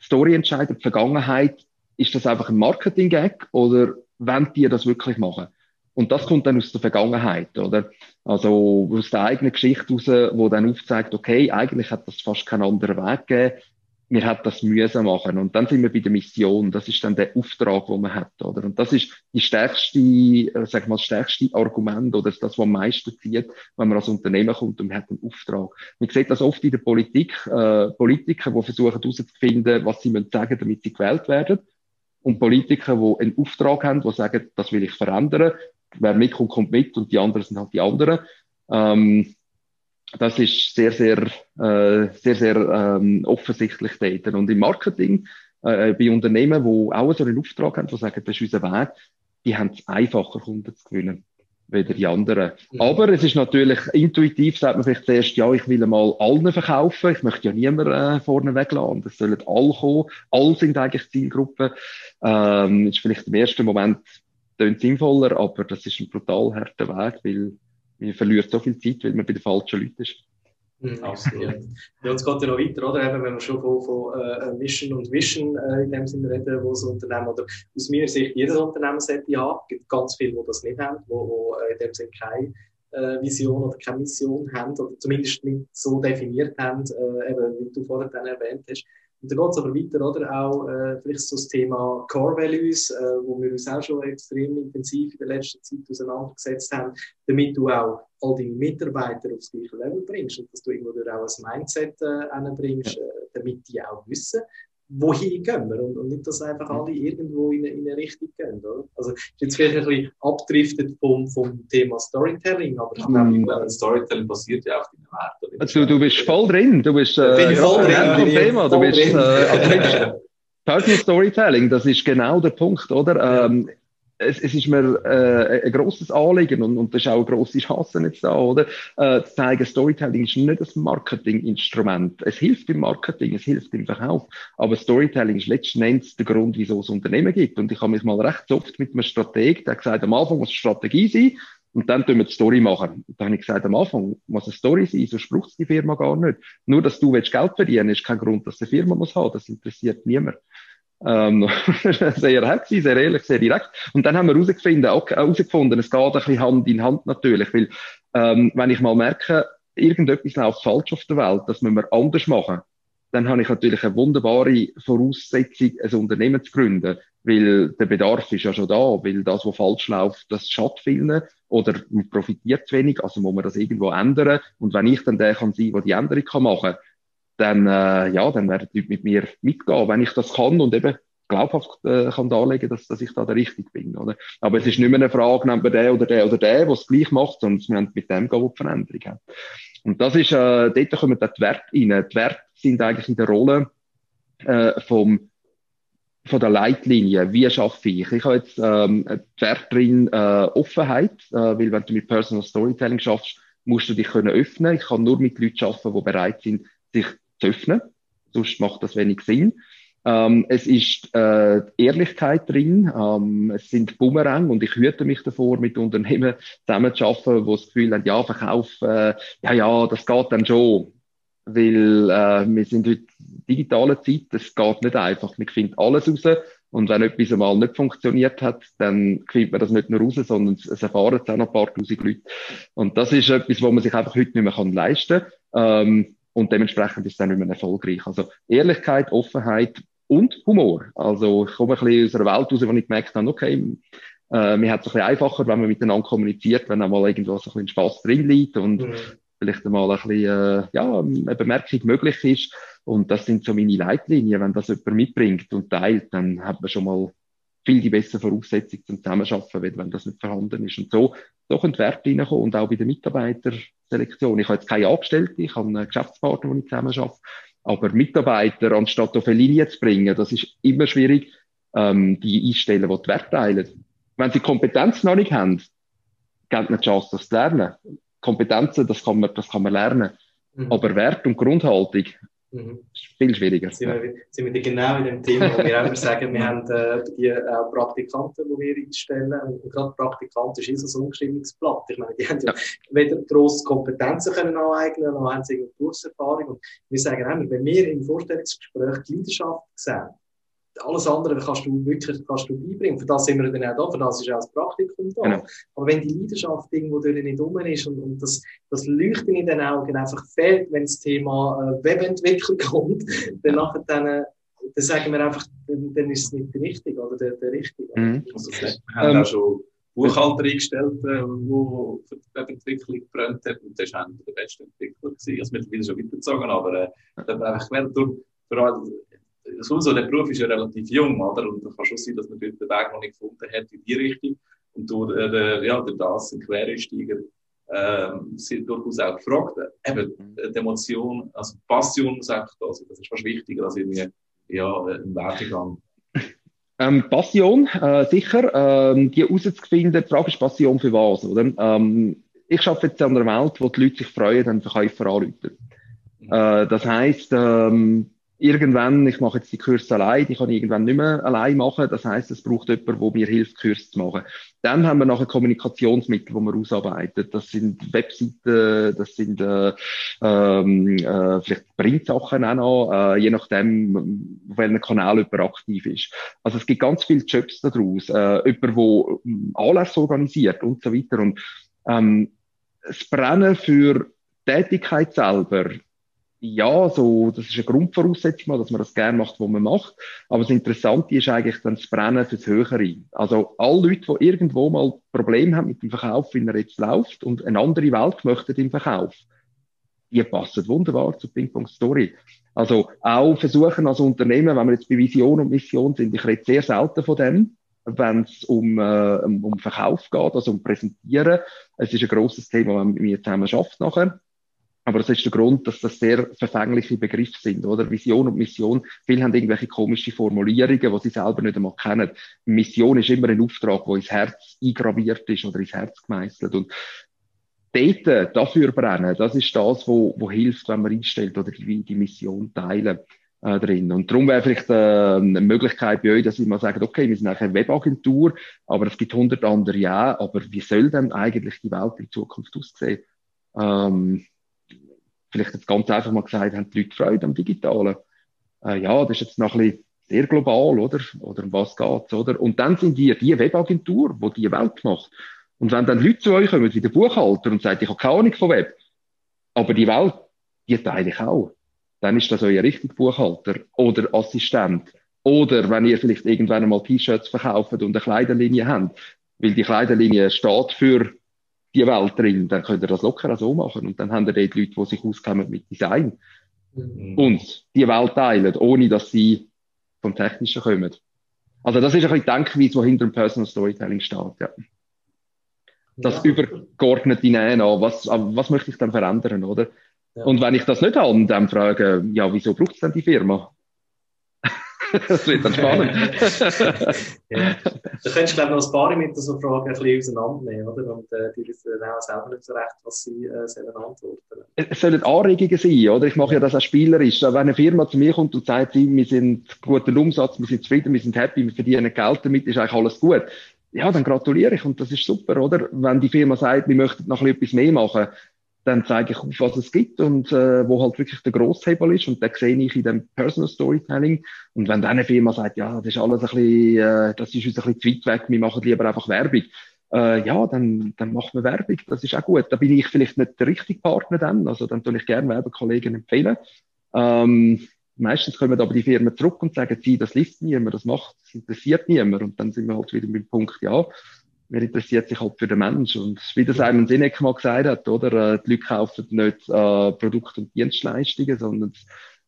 Story entscheidend. Die Vergangenheit, ist das einfach ein Marketing-Gag oder wollen die das wirklich machen? Und das kommt dann aus der Vergangenheit, oder? Also aus der eigenen Geschichte raus, wo dann aufzeigt, okay, eigentlich hat das fast keinen anderen Weg gegeben. Wir hat das müssen machen. Und dann sind wir bei der Mission. Das ist dann der Auftrag, den man hat, oder? Und das ist die stärkste, äh, sag ich mal, das stärkste Argument oder das, was am meisten zieht, wenn man als Unternehmen kommt und man hat einen Auftrag. Man sieht das oft in der Politik, äh, Politiker, die versuchen herauszufinden, was sie müssen sagen, damit sie gewählt werden. Und Politiker, die einen Auftrag haben, die sagen, das will ich verändern. Wer mitkommt, kommt mit und die anderen sind halt die anderen. Ähm, das ist sehr, sehr, äh, sehr, sehr ähm, offensichtlich dort. Und im Marketing, äh, bei Unternehmen, die auch so einen Auftrag haben, die sagen, das ist unser Weg, die haben es einfacher, Kunden zu gewinnen, weder die anderen. Mhm. Aber es ist natürlich intuitiv, sagt man vielleicht zuerst, ja, ich will mal allen verkaufen, ich möchte ja niemand äh, vorne weglassen, es sollen alle kommen, alle sind eigentlich Zielgruppen. Ähm, ist vielleicht im ersten Moment tönt sinnvoller, aber das ist ein brutal harter Weg, weil man verliert so viel Zeit, weil man bei den falschen Leuten ist. Mhm, Absolut. Ja. es geht ja noch weiter, oder? Eben, wenn wir schon von, von äh, Mission und Vision äh, in dem Sinne reden, wo so Unternehmen, oder aus meiner Sicht jedes Unternehmen sollte haben. Es gibt ganz viele, die das nicht haben, die, äh, in dem Sinne keine äh, Vision oder keine Mission haben, oder zumindest nicht so definiert haben, äh, eben, wie du vorhin dann erwähnt hast. Und dann geht es aber weiter, oder? Auch äh, vielleicht so das Thema Core Values, äh, wo wir uns auch schon extrem intensiv in der letzten Zeit auseinandergesetzt haben, damit du auch all deine Mitarbeiter aufs gleiche Level bringst und dass du irgendwo auch ein Mindset äh, anbringst, äh, damit die auch wissen, wohin gehen wir und, und nicht, dass einfach alle irgendwo in, eine- in eine Richtung gehen. Oder? Also ist jetzt vielleicht ein bisschen abdriftet vom, vom Thema Storytelling, aber ich glaube, Mhm. Ja, Storytelling basiert ja auf deinen Werten. Also, du bist voll drin, du bist äh, Bin ich voll drin, ja, Thema, du bist äh, also, Personal Storytelling, das ist genau der Punkt, oder? Ähm, es, es ist mir äh, ein grosses Anliegen und, und das ist auch eine grosse Chance jetzt da, oder? Äh, zu zeigen, Storytelling ist nicht ein Marketinginstrument. Es hilft im Marketing, es hilft im Verkauf, aber Storytelling ist letzten Endes der Grund, wieso es Unternehmen gibt. Und ich habe mich mal recht oft mit einem Strateg, der gesagt, am Anfang muss Strategie sein und dann tun wir die Story machen. Und dann habe ich gesagt, am Anfang muss eine Story sein, sonst braucht es die Firma gar nicht. Nur, dass du willst Geld verdienen ist kein Grund, dass eine Firma muss haben. Das interessiert niemand. Ähm, sehr gewesen, sehr ehrlich, sehr direkt. Und dann haben wir herausgefunden, okay, herausgefunden, es geht ein bisschen Hand in Hand natürlich, weil, ähm, wenn ich mal merke, irgendetwas läuft falsch auf der Welt, das müssen wir anders machen, dann habe ich natürlich eine wunderbare Voraussetzung, ein Unternehmen zu gründen, weil der Bedarf ist ja schon da, weil das, was falsch läuft, das schadet oder man profitiert zu wenig, also muss man das irgendwo ändern. Und wenn ich dann der kann sein, der die Änderung kann machen dann, äh, ja, dann werden die Leute mit mir mitgehen, wenn ich das kann und eben glaubhaft äh, kann darlegen, dass, dass ich da der Richtige bin. Oder? Aber es ist nicht mehr eine Frage, nimmt man den oder den oder den, der es gleich macht, sondern wir haben mit dem gehen, wo die Veränderung hat. Und das ist, äh, dort kommen dann die Werte rein. Die Werte sind eigentlich in der Rolle äh, vom, von der Leitlinie. Wie schaffe ich? Ich habe jetzt ähm, die Werte drin, äh, Offenheit, äh, weil wenn du mit Personal Storytelling schaffst, musst du dich können öffnen. Ich kann nur mit Leuten arbeiten, die bereit sind, sich zu öffnen. Sonst macht das wenig Sinn. Ähm, es ist äh, Ehrlichkeit drin, ähm, es sind Bumerang und ich hüte mich davor, mit Unternehmen zusammenzuarbeiten, die das Gefühl haben, ja, Verkauf, äh, ja, ja, das geht dann schon. Weil äh, wir sind heute in digitaler Zeit, das geht nicht einfach. Man findet alles raus und wenn etwas einmal nicht funktioniert hat, dann findet man das nicht nur raus, sondern es erfahren es auch noch ein paar tausend Leute. Und das ist etwas, was man sich einfach heute nicht mehr leisten kann. Ähm, und dementsprechend ist es dann nicht mehr erfolgreich. Also Ehrlichkeit, Offenheit und Humor. Also ich komme ein bisschen aus einer Welt raus, wo ich gemerkt habe, okay, äh, mir hat es ein bisschen einfacher, wenn man miteinander kommuniziert, wenn einmal irgendwo so ein bisschen Spaß drin liegt und Mhm. vielleicht einmal ein bisschen, äh, ja, eine Bemerkung möglich ist. Und das sind so meine Leitlinien. Wenn das jemand mitbringt und teilt, dann hat man schon mal viel die bessere Voraussetzung zum Zusammenarbeiten, wenn wenn das nicht vorhanden ist. Und so, so können die Werte reinkommen und auch bei der Mitarbeiterselektion. Ich habe jetzt keine Angestellte, ich habe einen Geschäftspartner, den ich zusammenarbeite. Aber Mitarbeiter anstatt auf eine Linie zu bringen, das ist immer schwierig, ähm, die einstellen, die die Werte teilen. Wenn sie Kompetenz noch nicht haben, gebt eine Chance, das zu lernen. Kompetenzen, das kann man, das kann man lernen. Mhm. Aber Wert und Grundhaltung, Mhm. Viel schwieriger. Sind, wir, sind wir genau in dem Thema, wo wir auch immer sagen, wir haben äh, die äh, Praktikanten, die wir einstellen. Und gerade Praktikant ist eh so ein ungeschriebenes Blatt. Ich meine, die haben ja, ja. weder grosse Kompetenzen können aneignen, noch haben sie irgendeine Berufserfahrung. Und wir sagen auch, wenn wir im Vorstellungsgespräch die Leidenschaft sehen, alles andere kannst du wirklich kannst du beibringen. Für das sind wir dann auch da, für das ist auch das Praktikum da. Genau. Aber wenn die Leidenschaft irgendwo durch nicht rum ist und, und das, das Leuchten in den Augen einfach fehlt, wenn das Thema äh, Webentwicklung kommt, dann nachher dann, äh, dann sagen wir einfach, dann, dann ist es nicht der Richtige oder der, der Richtige. Mhm. Also, wir haben ähm, auch schon Buchhalter eingestellt, der äh, für die Webentwicklung gebrannt hat und das war einer der besten Entwickler. Gewesen. Also mittlerweile schon weitergezogen, aber äh, da einfach gemerkt, durch, für sowieso, der Beruf ist ja relativ jung, oder? Und da kann schon sein, dass man dort den Weg noch nicht gefunden hat in die Richtung. Und durch, äh, ja, durch das ein Quereinsteiger äh, sind durchaus auch gefragt. Eben, die Emotion, also Passion muss einfach da sein. Das ist fast wichtiger als irgendwie, ja, ein Werdegang. Ähm, Passion, äh, sicher. Ähm, die herauszufinden, die Frage ist Passion für was, oder? Ähm, ich arbeite jetzt an einer Welt, wo die Leute sich freuen, wenn Verkäufer anrufen. Mhm. Äh, das heisst, ähm, irgendwann, ich mache jetzt die Kurse allein, die kann ich irgendwann nicht mehr allein machen. Das heißt, es braucht jemanden, der mir hilft, Kurse zu machen. Dann haben wir nachher Kommunikationsmittel, die wir ausarbeiten. Das sind Webseiten, das sind äh, ähm, äh, vielleicht Printsachen auch noch, äh, je nachdem, auf welchem Kanal jemand aktiv ist. Also es gibt ganz viele Jobs daraus. Äh, jemand, der ähm, Anlässe organisiert und so weiter. Und ähm, das Brennen für Tätigkeit selber, ja, so, das ist eine Grundvoraussetzung, dass man das gerne macht, was man macht. Aber das Interessante ist eigentlich dann das Brennen fürs Höhere. Also, alle Leute, die irgendwo mal Probleme haben mit dem Verkauf, wie er jetzt läuft und eine andere Welt möchten im Verkauf, die passen wunderbar zur Ping Pong Story. Also, auch versuchen als Unternehmen, wenn wir jetzt bei Vision und Mission sind, ich rede sehr selten von dem, wenn es um, äh, um Verkauf geht, also um Präsentieren. Es ist ein grosses Thema, wenn mir zusammen schafft nachher. Aber das ist der Grund, dass das sehr verfängliche Begriffe sind, oder? Vision und Mission. Viele haben irgendwelche komische Formulierungen, die sie selber nicht einmal kennen. Mission ist immer ein Auftrag, der ins Herz eingraviert ist oder ins Herz gemeißelt. Und dort, dafür brennen, das ist das, wo, wo hilft, wenn man einstellt oder die, die Mission teilen äh, drin. Und darum wäre vielleicht äh, eine Möglichkeit bei euch, dass ich mal sage, okay, wir sind eigentlich eine Webagentur, aber es gibt hundert andere ja, aber wie soll denn eigentlich die Welt in Zukunft aussehen? Ähm, vielleicht jetzt ganz einfach mal gesagt, haben die Leute Freude am Digitalen. Äh, ja, das ist jetzt noch ein bisschen sehr global, oder? Oder um was geht's, oder? Und dann sind ihr die Webagentur, die die Welt macht. Und wenn dann Leute zu euch kommen, wie der Buchhalter, und sagen, ich habe keine Ahnung von Web, aber die Welt, die teile ich auch, dann ist das euer richtiger Buchhalter oder Assistent. Oder wenn ihr vielleicht irgendwann einmal T-Shirts verkauft und eine Kleiderlinie habt, weil die Kleiderlinie steht für die Welt drin, dann könnt ihr das locker so machen. Und dann haben ihr dort Leute, die sich auskennen mit Design mhm. und die Welt teilen, ohne dass sie vom Technischen kommen. Also das ist ein bisschen die Denkweise, die hinter dem Personal Storytelling steht. Ja. Das ja. übergeordnete Nähen an, was, was möchte ich dann verändern, oder? Ja. Und wenn ich das nicht habe, dann frage, ja, wieso braucht es denn die Firma? das wird dann spannend. ja. Da könntest du, glaube ich, noch ein paar mit so Fragen ein bisschen auseinandernehmen, oder? Und äh, die wissen dann auch selber nicht so recht, was sie äh, sollen antworten. Es sollen Anregungen sein, oder? Ich mache ja das auch spielerisch. Wenn eine Firma zu mir kommt und sagt, wir sind guten Umsatz, wir sind zufrieden, wir sind happy, wir verdienen Geld damit, ist eigentlich alles gut. Ja, dann gratuliere ich und das ist super, oder? Wenn die Firma sagt, wir möchten noch etwas mehr machen, dann zeige ich auf, was es gibt und äh, wo halt wirklich der Grosshebel ist und den sehe ich in dem Personal Storytelling. Und wenn dann eine Firma sagt, ja, das ist alles ein bisschen, äh, das ist uns ein bisschen zu weit weg, wir machen lieber einfach Werbung, äh, ja, dann, dann machen wir Werbung, das ist auch gut. Da bin ich vielleicht nicht der richtige Partner dann, also dann tue ich gerne Werbekollegen empfehlen. Ähm, meistens kommen aber die Firmen zurück und sagen, sie, das liest niemand, das macht, das interessiert niemand und dann sind wir halt wieder mit dem Punkt, ja, wer interessiert sich halt für den Mensch. Und wie das Simon Sinek mal gesagt hat, oder, äh, die Leute kaufen nicht äh, Produkte und Dienstleistungen, sondern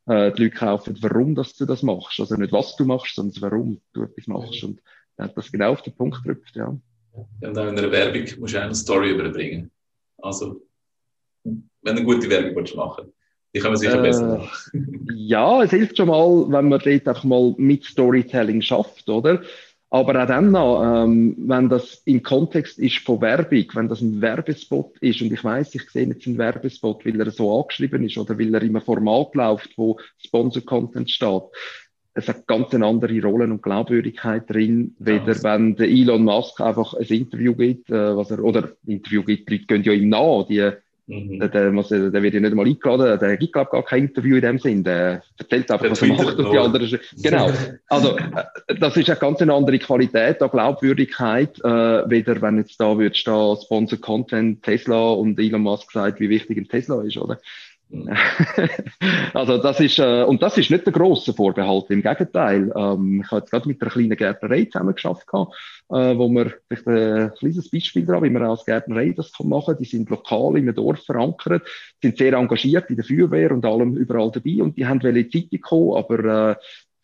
äh, die Leute kaufen, warum dass du das machst. Also nicht, was du machst, sondern warum du etwas machst. Und er hat das genau auf den Punkt gedrückt, ja. Und auch in einer Werbung musst du eine Story überbringen. Also, wenn du eine gute Werbung willst machen die können wir sicher äh, besser Ja, es hilft schon mal, wenn man dort einfach mal mit Storytelling schafft, oder? Aber auch dann noch, ähm, wenn das im Kontext ist von Werbung, wenn das ein Werbespot ist und ich weiß, ich sehe jetzt einen Werbespot, weil er so angeschrieben ist oder weil er in einem Format läuft, wo Sponsor-Content steht, es hat ganz eine andere Rollen und Glaubwürdigkeit drin, weder ja. wenn der Elon Musk einfach ein Interview gibt, äh, was er, oder Interview gibt, die Leute gehen ja ihm nach, die Mhm. Der, der, muss, der wird ja nicht einmal eingeladen, der gibt, glaube gar kein Interview in dem Sinn. Der erzählt einfach, der was er macht und die anderen. Genau. Also, äh, das ist eine ganz eine andere Qualität an Glaubwürdigkeit, äh, weder wenn jetzt da wird stehen, Sponsor Content Tesla und Elon Musk sagt, wie wichtig ein Tesla ist, oder? also das ist, äh, und das ist nicht der grosse Vorbehalt, im Gegenteil. Ähm, ich habe jetzt gerade mit einer kleinen Gärtnerei zusammen geschafft, äh, wo wir vielleicht ein kleines Beispiel dran, wie man als Gärtnerei das kann machen. Die sind lokal in einem Dorf verankert, sind sehr engagiert in der Feuerwehr und allem überall dabei und die haben in die Zeitung kommen, aber äh,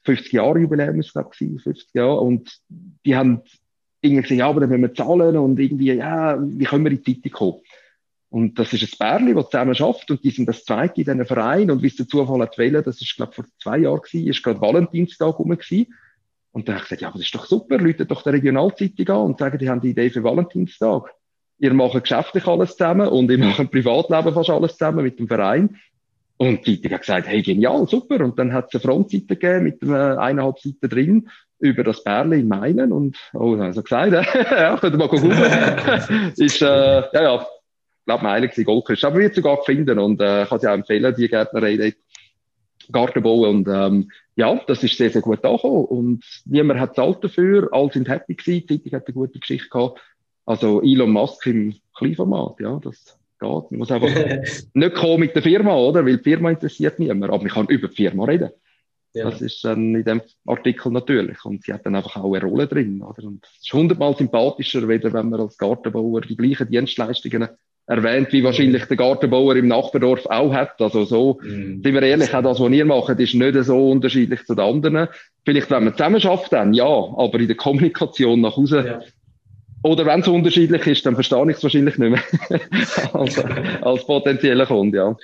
50 Jahre Jubiläum ist glaube ich 50 Jahre und die haben irgendwie gesagt, ja, aber dann müssen wir zahlen und irgendwie, ja, wie können wir in die Zeitung kommen? Und das ist ein Bärli, das zusammen schafft und die sind das zweite in diesem Verein und wie es der Zufall hat wählen, das ist, glaube vor zwei Jahren gewesen, ist gerade Valentinstag rum gewesen. Und dann habe ich gesagt, ja, aber das ist doch super, Leute doch der Regionalzeitung an und sagen, die haben die Idee für Valentinstag. Ihr macht geschäftlich alles zusammen und ihr macht im Privatleben fast alles zusammen mit dem Verein. Und die Zeitung hat gesagt, hey, genial, super. Und dann hat es eine Frontseite gegeben mit einer eineinhalb Seiten drin über das Bärli in Meinen und, oh, also gesagt, ja, könnt ihr mal googeln. ist, äh, ja, ja, glaube, Meilen gewesen, Goldküste. Aber wird sogar finden und äh, kann sie auch empfehlen, die Gärtnerei dort. Garten bauen und ähm, ja, das ist sehr, sehr gut angekommen und niemand hat zahlt dafür, alle sind happy gewesen, die Zeitung hat eine gute Geschichte gehabt. Also Elon Musk im Kleinformat, ja, das geht. Man muss einfach nicht kommen mit der Firma, oder? Weil die Firma interessiert niemand, aber man kann über die Firma reden. Ja. Das ist dann in dem Artikel natürlich. Und sie hat dann einfach auch eine Rolle drin, oder? Und es ist hundertmal sympathischer, weder wenn man als Gartenbauer die gleichen Dienstleistungen erwähnt, wie wahrscheinlich der Gartenbauer im Nachbardorf auch hat. Also so, mm. sind wir ehrlich, auch das, was ihr macht, ist nicht so unterschiedlich zu den anderen. Vielleicht, wenn man zusammen schafft, dann ja, aber in der Kommunikation nach Hause. Ja. Oder wenn es unterschiedlich ist, dann verstehe ich es wahrscheinlich nicht mehr als, als potenzieller Kunde, ja.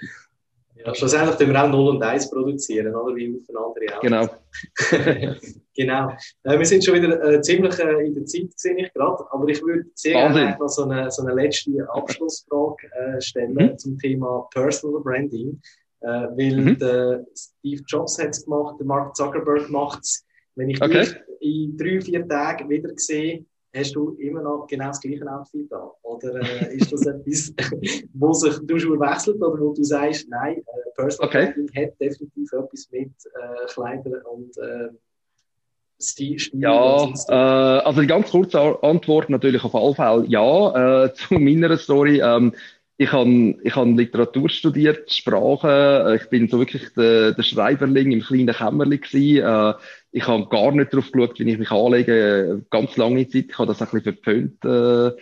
Ja, schlussendlich können wir auch 0 und 1 produzieren, oder? Wie aufeinander auch. Genau. genau. Äh, wir sind schon wieder äh, ziemlich äh, in der Zeit, sehe ich gerade. Aber ich würde sehr gerne noch so eine, so eine letzte Abschlussfrage äh, stellen mhm. zum Thema Personal Branding. Äh, weil mhm. der Steve Jobs hat es gemacht, der Mark Zuckerberg macht es. Wenn ich okay. dich in drei, vier Tagen wieder sehe, hast du immer noch genau das gleiche Outfit an? Oder äh, ist das etwas, wo sich du schon wechselt oder wo du sagst, nein, äh, Personal okay. Branding hat definitiv etwas mit äh, Kleidern und äh, Stil, Stil Ja, äh, also die ganz kurze Antwort natürlich auf alle Fälle ja. Äh, zu meiner Story. Ähm, ich habe ich hab Literatur studiert, Sprache. Ich bin so wirklich der, der Schreiberling im kleinen Kämmerli gewesen. Äh, ich habe gar nicht darauf geschaut, wie ich mich anlege. Ganz lange Zeit. Ich habe das ein bisschen verpönt. Äh,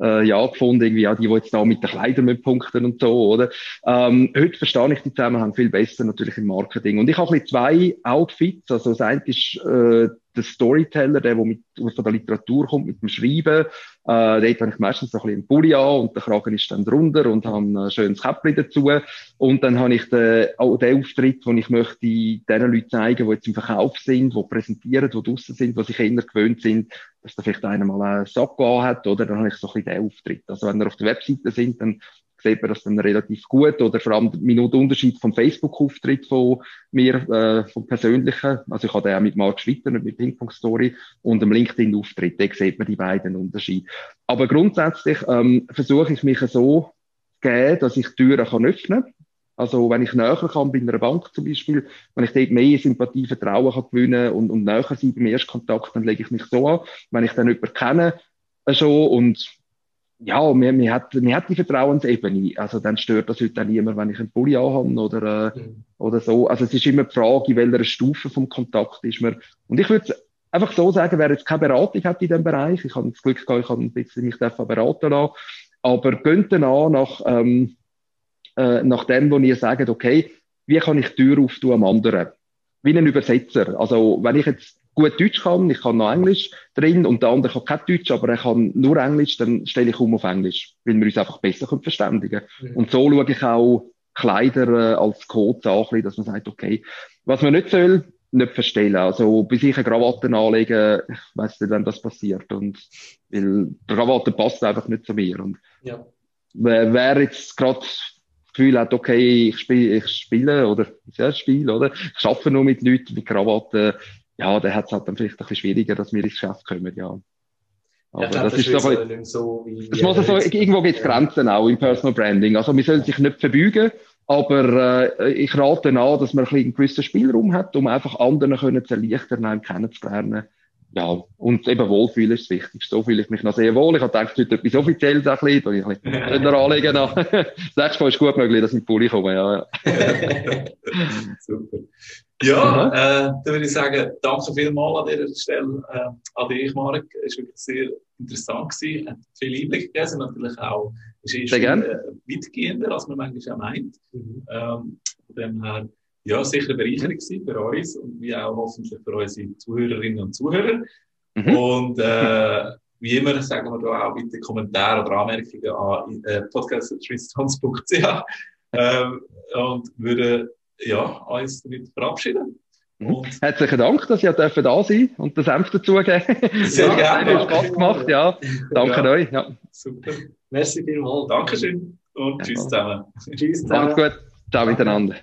äh, ja, gefunden, irgendwie, ja, die, die jetzt da mit den Kleidern mit punkten und so, oder? Ähm, heute verstehe ich die Zusammenhang viel besser natürlich im Marketing. Und ich habe ein bisschen zwei Outfits. Also das eine ist äh, der Storyteller, der, der mit, von der Literatur kommt, mit dem Schreiben. Äh, dort habe ich meistens so ein bisschen einen Pulli an und der Kragen ist dann drunter und habe ein schönes Käppchen dazu. Und dann habe ich den, auch den Auftritt, den ich möchte den Leuten zeigen, die jetzt im Verkauf sind, die präsentieren, die draussen sind, die sich eher gewöhnt sind, dass da vielleicht einer mal einen Sack hat, oder? Dann habe ich so ein bisschen den Auftritt. Also wenn wir auf der Webseite sind, dann sieht man das dann relativ gut. Oder vor allem Minute Unterschied vom Facebook-Auftritt von mir, äh, vom persönlichen. Also ich habe den auch mit Mark Schwitter, nicht mit Ping Pong Story und dem LinkedIn-Auftritt. Da sieht man die beiden Unterschiede. Aber grundsätzlich ähm, versuche ich mich so zu geben, dass ich Türen kann öffnen kann. Also, wenn ich näher kann, bei einer Bank zum Beispiel, wenn ich dort mehr Sympathie, Vertrauen kann gewinnen und, und näher sein beim Erstkontakt, dann lege ich mich so an. Wenn ich dann jemanden kenne, äh, schon und ja, mir, mir, hat, mir hat die Vertrauensebene. Also dann stört das heute auch niemand, wenn ich einen Pulli anhabe oder, äh, mhm. oder so. Also es ist immer die Frage, in welcher Stufe vom Kontakt ist man. Und ich würde einfach so sagen, wer jetzt keine Beratung hat in diesem Bereich, ich habe das Glück gehabt, ich habe ein bisschen mich beraten lassen, aber gönnt dann an nach, ähm, äh, nach dem, wo ihr sagt, okay, wie kann ich die Tür auftun am anderen? Wie ein Übersetzer. Also wenn ich jetzt gut Deutsch kann, ich kann noch Englisch drin und der andere kann kein Deutsch, aber er kann nur Englisch, dann stelle ich um auf Englisch, weil wir uns einfach besser können verständigen mhm. Und so schaue ich auch Kleider äh, als Code an, dass man sagt, okay, was man nicht soll, nicht verstellen. Also bei sich eine Krawatte anlegen, ich weiß nicht, wenn das passiert. Und weil die Krawatte passt einfach nicht zu mir. Und ja. wer jetzt gerade das Gefühl hat, okay, ich spiele, ich spiele oder ja, spiele, oder? Ich arbeite nur mit Leuten mit Krawatten, ja, der hat es halt dann vielleicht ein bisschen schwieriger, dass wir ins Geschäft kommen, ja. Aber glaub, das, das, ist doch, so, so wie, das muss also, irgendwo gibt es Grenzen auch im Personal Branding. Also, wir sollen sich nicht verbeugen, aber äh, ich rate an, dass man ein einen gewissen Spielraum hat, um einfach anderen können zu erleichtern, einem kennenzulernen. Ja, und eben Wohlfühlen ist das Wichtigste. So fühle ich mich noch sehr wohl. Ich habe gedacht, heute etwas Offizielles ein bisschen, da ich ein bisschen anlegen. Das nächste Mal ist gut möglich, dass ich in den Pulli komme, ja. ja. Super. Ja, äh, dann würde ich sagen, danke vielmals an dieser Stelle äh, an dich, Marek. Es war wirklich sehr interessant gewesen, hat viel Einblick gegeben, natürlich auch ist schon, äh, weitgehender, als man manchmal auch meint. Mhm. Ähm, von dem her, ja, sicher eine Bereicherung für uns und wie auch hoffentlich für unsere Zuhörerinnen und Zuhörer. Mhm. Und äh, wie immer sagen wir da auch bitte Kommentare oder Anmerkungen an äh, podcast.tristons.ch ähm, und würde ja, uns damit verabschieden. Mhm. Und Herzlichen Dank, dass ihr da sein und das Senf dazugeben. Sehr ja, gerne. Hat Spaß gemacht, ja. Danke ja. euch. Ja. Super. Merci vielmals. Dankeschön und tschüss zusammen. Tschüss zusammen. Macht's gut. Ciao miteinander.